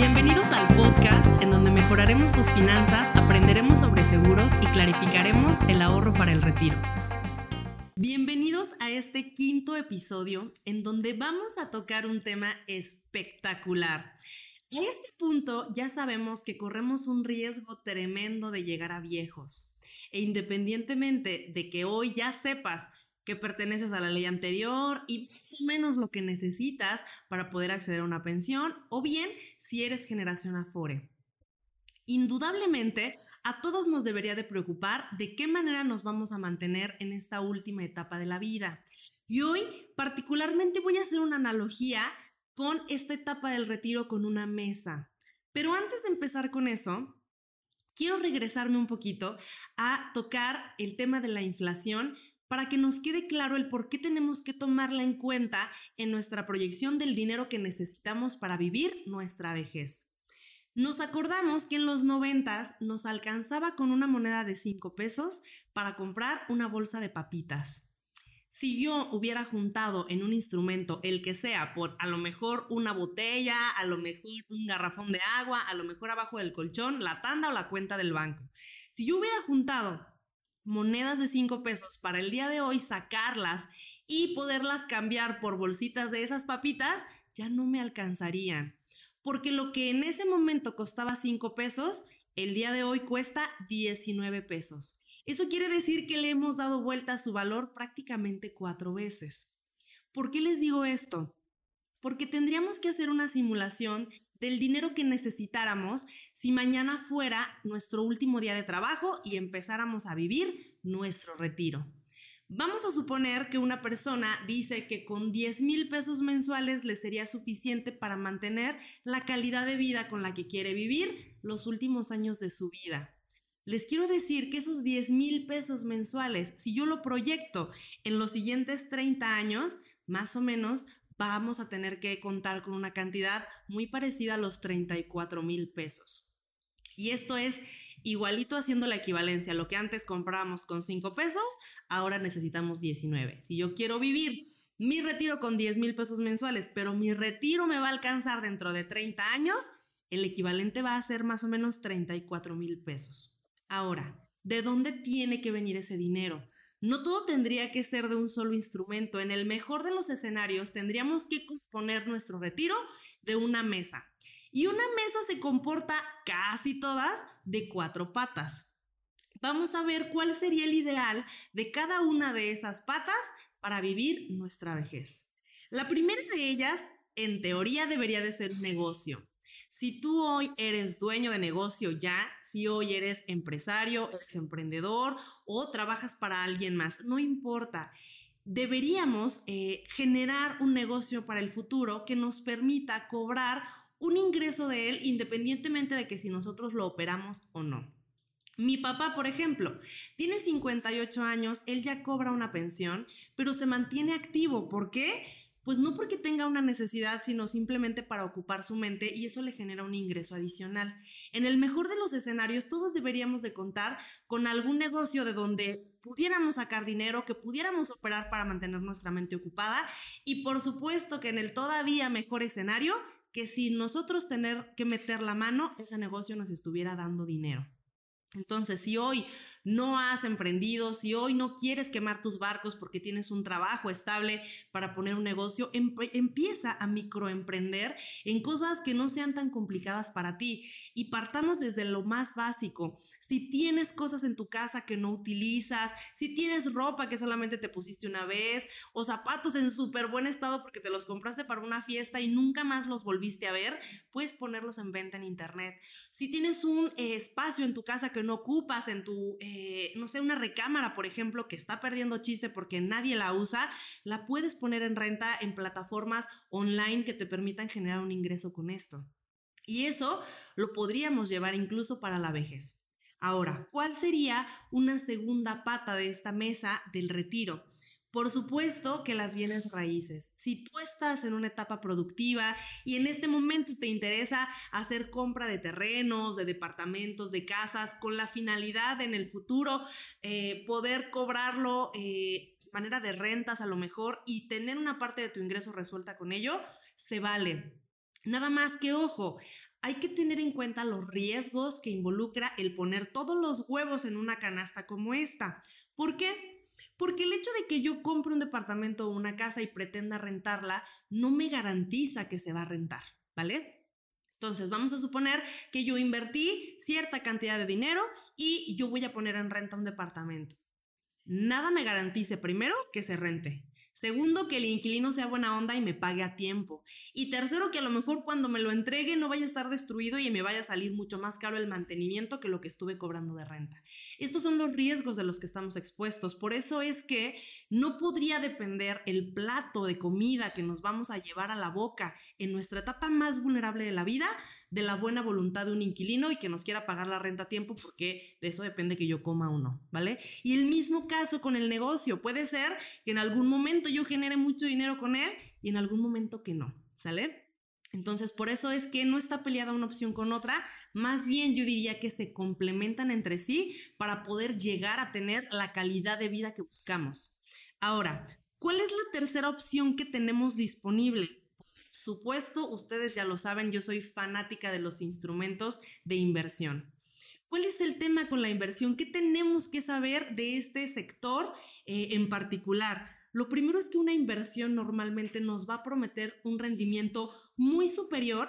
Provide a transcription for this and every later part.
Bienvenidos al podcast en donde mejoraremos tus finanzas, aprenderemos sobre seguros y clarificaremos el ahorro para el retiro. Bienvenidos a este quinto episodio en donde vamos a tocar un tema espectacular. A este punto ya sabemos que corremos un riesgo tremendo de llegar a viejos. E independientemente de que hoy ya sepas que perteneces a la ley anterior y más o menos lo que necesitas para poder acceder a una pensión, o bien si eres generación Afore. Indudablemente, a todos nos debería de preocupar de qué manera nos vamos a mantener en esta última etapa de la vida. Y hoy particularmente voy a hacer una analogía con esta etapa del retiro con una mesa. Pero antes de empezar con eso, quiero regresarme un poquito a tocar el tema de la inflación para que nos quede claro el por qué tenemos que tomarla en cuenta en nuestra proyección del dinero que necesitamos para vivir nuestra vejez. Nos acordamos que en los noventas nos alcanzaba con una moneda de 5 pesos para comprar una bolsa de papitas. Si yo hubiera juntado en un instrumento, el que sea, por a lo mejor una botella, a lo mejor un garrafón de agua, a lo mejor abajo del colchón, la tanda o la cuenta del banco. Si yo hubiera juntado monedas de 5 pesos para el día de hoy, sacarlas y poderlas cambiar por bolsitas de esas papitas, ya no me alcanzarían. Porque lo que en ese momento costaba 5 pesos, el día de hoy cuesta 19 pesos. Eso quiere decir que le hemos dado vuelta a su valor prácticamente cuatro veces. ¿Por qué les digo esto? Porque tendríamos que hacer una simulación del dinero que necesitáramos si mañana fuera nuestro último día de trabajo y empezáramos a vivir nuestro retiro. Vamos a suponer que una persona dice que con 10 mil pesos mensuales le sería suficiente para mantener la calidad de vida con la que quiere vivir los últimos años de su vida. Les quiero decir que esos 10 mil pesos mensuales, si yo lo proyecto en los siguientes 30 años, más o menos vamos a tener que contar con una cantidad muy parecida a los 34 mil pesos. Y esto es igualito haciendo la equivalencia. Lo que antes comprábamos con 5 pesos, ahora necesitamos 19. Si yo quiero vivir mi retiro con 10 mil pesos mensuales, pero mi retiro me va a alcanzar dentro de 30 años, el equivalente va a ser más o menos 34 mil pesos. Ahora, ¿de dónde tiene que venir ese dinero? No todo tendría que ser de un solo instrumento. En el mejor de los escenarios tendríamos que componer nuestro retiro de una mesa. Y una mesa se comporta casi todas de cuatro patas. Vamos a ver cuál sería el ideal de cada una de esas patas para vivir nuestra vejez. La primera de ellas, en teoría, debería de ser un negocio. Si tú hoy eres dueño de negocio ya, si hoy eres empresario, eres emprendedor o trabajas para alguien más, no importa. Deberíamos eh, generar un negocio para el futuro que nos permita cobrar un ingreso de él independientemente de que si nosotros lo operamos o no. Mi papá, por ejemplo, tiene 58 años, él ya cobra una pensión, pero se mantiene activo. ¿Por qué? Pues no porque tenga una necesidad, sino simplemente para ocupar su mente y eso le genera un ingreso adicional. En el mejor de los escenarios, todos deberíamos de contar con algún negocio de donde pudiéramos sacar dinero, que pudiéramos operar para mantener nuestra mente ocupada y por supuesto que en el todavía mejor escenario, que si nosotros tener que meter la mano, ese negocio nos estuviera dando dinero. Entonces, si hoy no has emprendido, si hoy no quieres quemar tus barcos porque tienes un trabajo estable para poner un negocio, empieza a microemprender en cosas que no sean tan complicadas para ti y partamos desde lo más básico. Si tienes cosas en tu casa que no utilizas, si tienes ropa que solamente te pusiste una vez o zapatos en súper buen estado porque te los compraste para una fiesta y nunca más los volviste a ver, puedes ponerlos en venta en internet. Si tienes un eh, espacio en tu casa que no ocupas en tu... Eh, eh, no sé, una recámara, por ejemplo, que está perdiendo chiste porque nadie la usa, la puedes poner en renta en plataformas online que te permitan generar un ingreso con esto. Y eso lo podríamos llevar incluso para la vejez. Ahora, ¿cuál sería una segunda pata de esta mesa del retiro? Por supuesto que las bienes raíces. Si tú estás en una etapa productiva y en este momento te interesa hacer compra de terrenos, de departamentos, de casas, con la finalidad en el futuro eh, poder cobrarlo eh, manera de rentas a lo mejor y tener una parte de tu ingreso resuelta con ello, se vale. Nada más que ojo, hay que tener en cuenta los riesgos que involucra el poner todos los huevos en una canasta como esta. ¿Por qué? Porque el hecho de que yo compre un departamento o una casa y pretenda rentarla no me garantiza que se va a rentar, ¿vale? Entonces, vamos a suponer que yo invertí cierta cantidad de dinero y yo voy a poner en renta un departamento. Nada me garantice, primero, que se rente. Segundo, que el inquilino sea buena onda y me pague a tiempo. Y tercero, que a lo mejor cuando me lo entregue no vaya a estar destruido y me vaya a salir mucho más caro el mantenimiento que lo que estuve cobrando de renta. Estos son los riesgos de los que estamos expuestos. Por eso es que no podría depender el plato de comida que nos vamos a llevar a la boca en nuestra etapa más vulnerable de la vida de la buena voluntad de un inquilino y que nos quiera pagar la renta a tiempo porque de eso depende que yo coma o no, ¿vale? Y el mismo caso con el negocio. Puede ser que en algún momento yo genere mucho dinero con él y en algún momento que no, ¿sale? Entonces, por eso es que no está peleada una opción con otra, más bien yo diría que se complementan entre sí para poder llegar a tener la calidad de vida que buscamos. Ahora, ¿cuál es la tercera opción que tenemos disponible? supuesto, ustedes ya lo saben, yo soy fanática de los instrumentos de inversión. ¿Cuál es el tema con la inversión? ¿Qué tenemos que saber de este sector eh, en particular? Lo primero es que una inversión normalmente nos va a prometer un rendimiento muy superior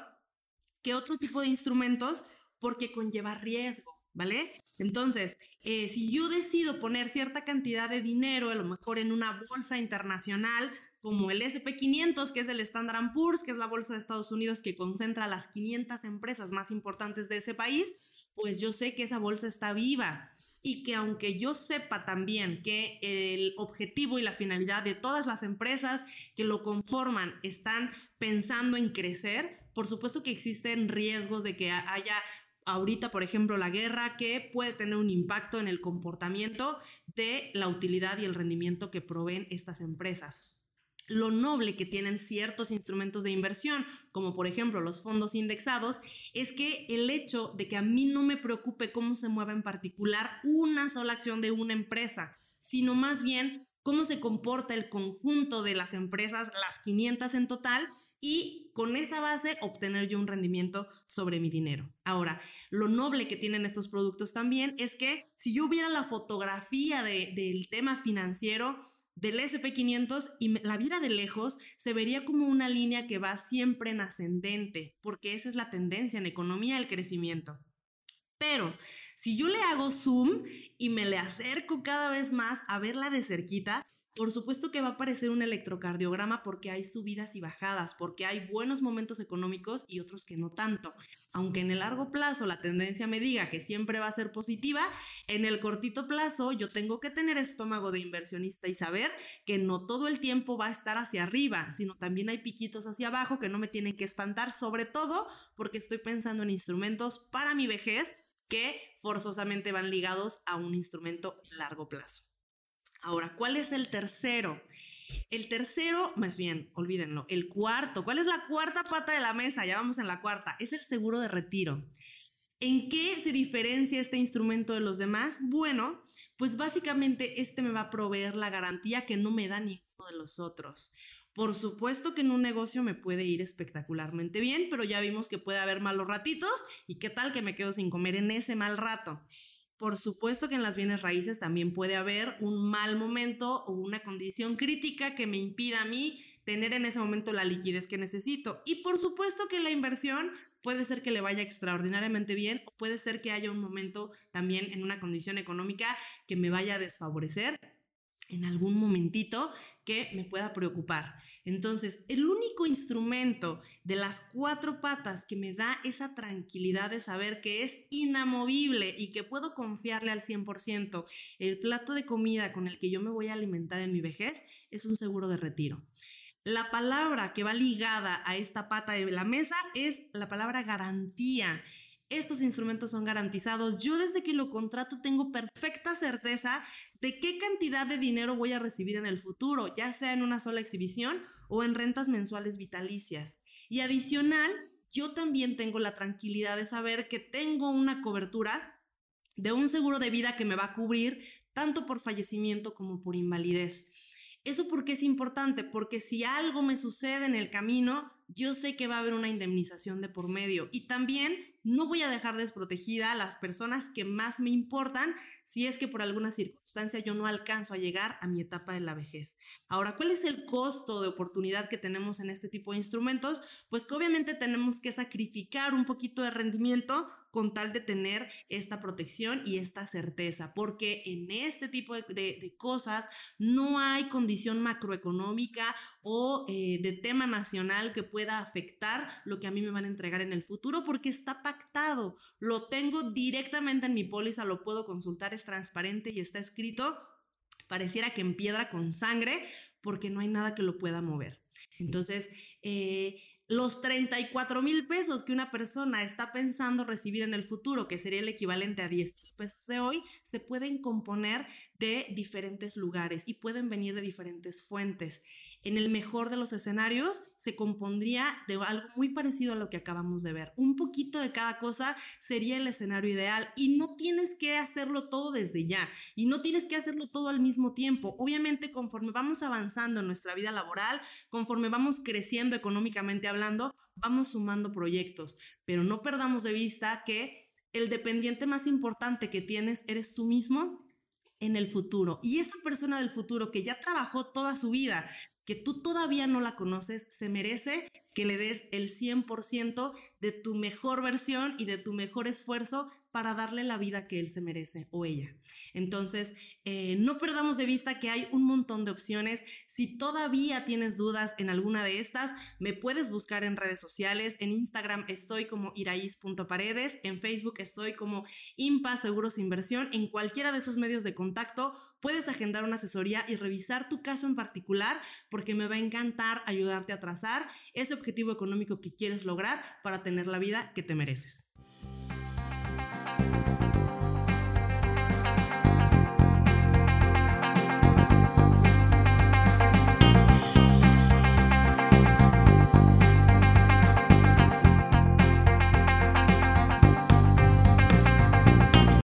que otro tipo de instrumentos porque conlleva riesgo, ¿vale? Entonces, eh, si yo decido poner cierta cantidad de dinero, a lo mejor en una bolsa internacional, como el SP500, que es el Standard Poor's, que es la bolsa de Estados Unidos que concentra las 500 empresas más importantes de ese país, pues yo sé que esa bolsa está viva y que aunque yo sepa también que el objetivo y la finalidad de todas las empresas que lo conforman están pensando en crecer, por supuesto que existen riesgos de que haya ahorita, por ejemplo, la guerra que puede tener un impacto en el comportamiento de la utilidad y el rendimiento que proveen estas empresas lo noble que tienen ciertos instrumentos de inversión, como por ejemplo los fondos indexados, es que el hecho de que a mí no me preocupe cómo se mueva en particular una sola acción de una empresa, sino más bien cómo se comporta el conjunto de las empresas, las 500 en total, y con esa base obtener yo un rendimiento sobre mi dinero. Ahora, lo noble que tienen estos productos también es que si yo viera la fotografía del tema financiero, del SP500 y la vida de lejos se vería como una línea que va siempre en ascendente, porque esa es la tendencia en economía del crecimiento. Pero si yo le hago zoom y me le acerco cada vez más a verla de cerquita, por supuesto que va a aparecer un electrocardiograma porque hay subidas y bajadas, porque hay buenos momentos económicos y otros que no tanto. Aunque en el largo plazo la tendencia me diga que siempre va a ser positiva, en el cortito plazo yo tengo que tener estómago de inversionista y saber que no todo el tiempo va a estar hacia arriba, sino también hay piquitos hacia abajo que no me tienen que espantar, sobre todo porque estoy pensando en instrumentos para mi vejez que forzosamente van ligados a un instrumento largo plazo. Ahora, ¿cuál es el tercero? El tercero, más bien, olvídenlo, el cuarto. ¿Cuál es la cuarta pata de la mesa? Ya vamos en la cuarta. Es el seguro de retiro. ¿En qué se diferencia este instrumento de los demás? Bueno, pues básicamente este me va a proveer la garantía que no me da ninguno de los otros. Por supuesto que en un negocio me puede ir espectacularmente bien, pero ya vimos que puede haber malos ratitos y qué tal que me quedo sin comer en ese mal rato. Por supuesto que en las bienes raíces también puede haber un mal momento o una condición crítica que me impida a mí tener en ese momento la liquidez que necesito. Y por supuesto que la inversión puede ser que le vaya extraordinariamente bien o puede ser que haya un momento también en una condición económica que me vaya a desfavorecer en algún momentito que me pueda preocupar. Entonces, el único instrumento de las cuatro patas que me da esa tranquilidad de saber que es inamovible y que puedo confiarle al 100% el plato de comida con el que yo me voy a alimentar en mi vejez es un seguro de retiro. La palabra que va ligada a esta pata de la mesa es la palabra garantía estos instrumentos son garantizados. Yo desde que lo contrato tengo perfecta certeza de qué cantidad de dinero voy a recibir en el futuro, ya sea en una sola exhibición o en rentas mensuales vitalicias. Y adicional, yo también tengo la tranquilidad de saber que tengo una cobertura de un seguro de vida que me va a cubrir tanto por fallecimiento como por invalidez. ¿Eso por qué es importante? Porque si algo me sucede en el camino, yo sé que va a haber una indemnización de por medio y también no voy a dejar desprotegida a las personas que más me importan si es que por alguna circunstancia yo no alcanzo a llegar a mi etapa de la vejez. Ahora, ¿cuál es el costo de oportunidad que tenemos en este tipo de instrumentos? Pues que obviamente tenemos que sacrificar un poquito de rendimiento con tal de tener esta protección y esta certeza, porque en este tipo de, cosas no hay condición macroeconómica o eh, de tema nacional que pueda afectar lo que a mí me van a entregar en el futuro, porque está pactado, lo tengo directamente en mi póliza, lo puedo consultar, es transparente y está escrito pareciera que en piedra con sangre, porque no hay nada que lo pueda mover. Entonces, eh, los 34 mil pesos que una persona está pensando recibir en el futuro, que sería el equivalente a 10 mil pesos de hoy, se pueden componer de diferentes lugares y pueden venir de diferentes fuentes. En el mejor de los escenarios se compondría de algo muy parecido a lo que acabamos de ver. Un poquito de cada cosa sería el escenario ideal y no tienes que hacerlo todo desde ya y no tienes que hacerlo todo al mismo tiempo. Obviamente conforme vamos avanzando en nuestra vida laboral, conforme vamos creciendo económicamente hablando, vamos sumando proyectos, pero no perdamos de vista que el dependiente más importante que tienes eres tú mismo en el futuro. Y esa persona del futuro que ya trabajó toda su vida, que tú todavía no la conoces, se merece que le des el 100% de tu mejor versión y de tu mejor esfuerzo para darle la vida que él se merece o ella. Entonces, eh, no perdamos de vista que hay un montón de opciones. Si todavía tienes dudas en alguna de estas, me puedes buscar en redes sociales. En Instagram estoy como iraís.paredes, en Facebook estoy como Impa Seguros Inversión. En cualquiera de esos medios de contacto puedes agendar una asesoría y revisar tu caso en particular porque me va a encantar ayudarte a trazar ese objetivo económico que quieres lograr para tener la vida que te mereces.